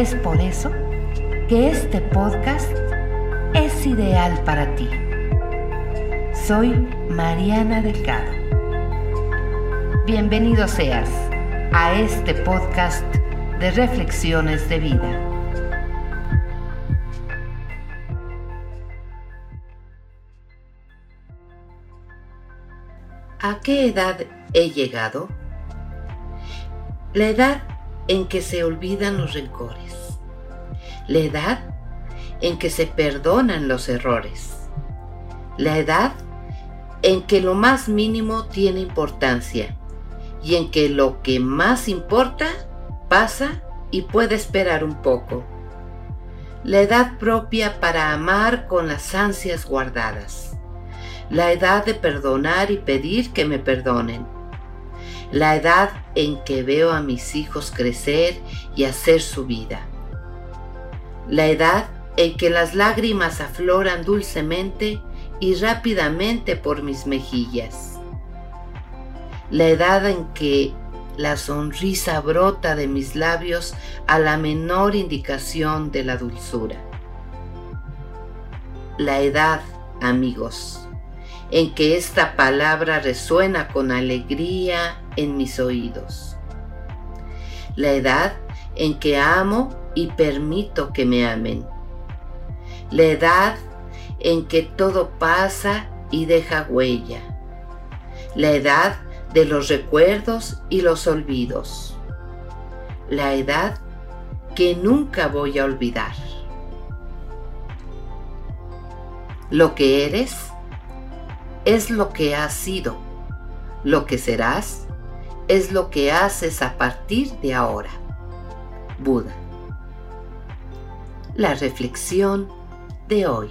Es por eso que este podcast es ideal para ti. Soy Mariana Delgado. Bienvenido seas a este podcast de reflexiones de vida. ¿A qué edad he llegado? La edad en que se olvidan los rencores, la edad en que se perdonan los errores, la edad en que lo más mínimo tiene importancia y en que lo que más importa pasa y puede esperar un poco. La edad propia para amar con las ansias guardadas. La edad de perdonar y pedir que me perdonen la edad en que veo a mis hijos crecer y hacer su vida, la edad en que las lágrimas afloran dulcemente y rápidamente por mis mejillas, la edad en que la sonrisa brota de mis labios a la menor indicación de la dulzura. La edad, amigos, en que esta palabra resuena con alegría en mis oídos. La edad en que amo y permito que me amen. La edad en que todo pasa y deja huella. La edad de los recuerdos y los olvidos. La edad que nunca voy a olvidar. Lo que eres es lo que has sido. Lo que serás es lo que haces a partir de ahora. Buda. La reflexión de hoy.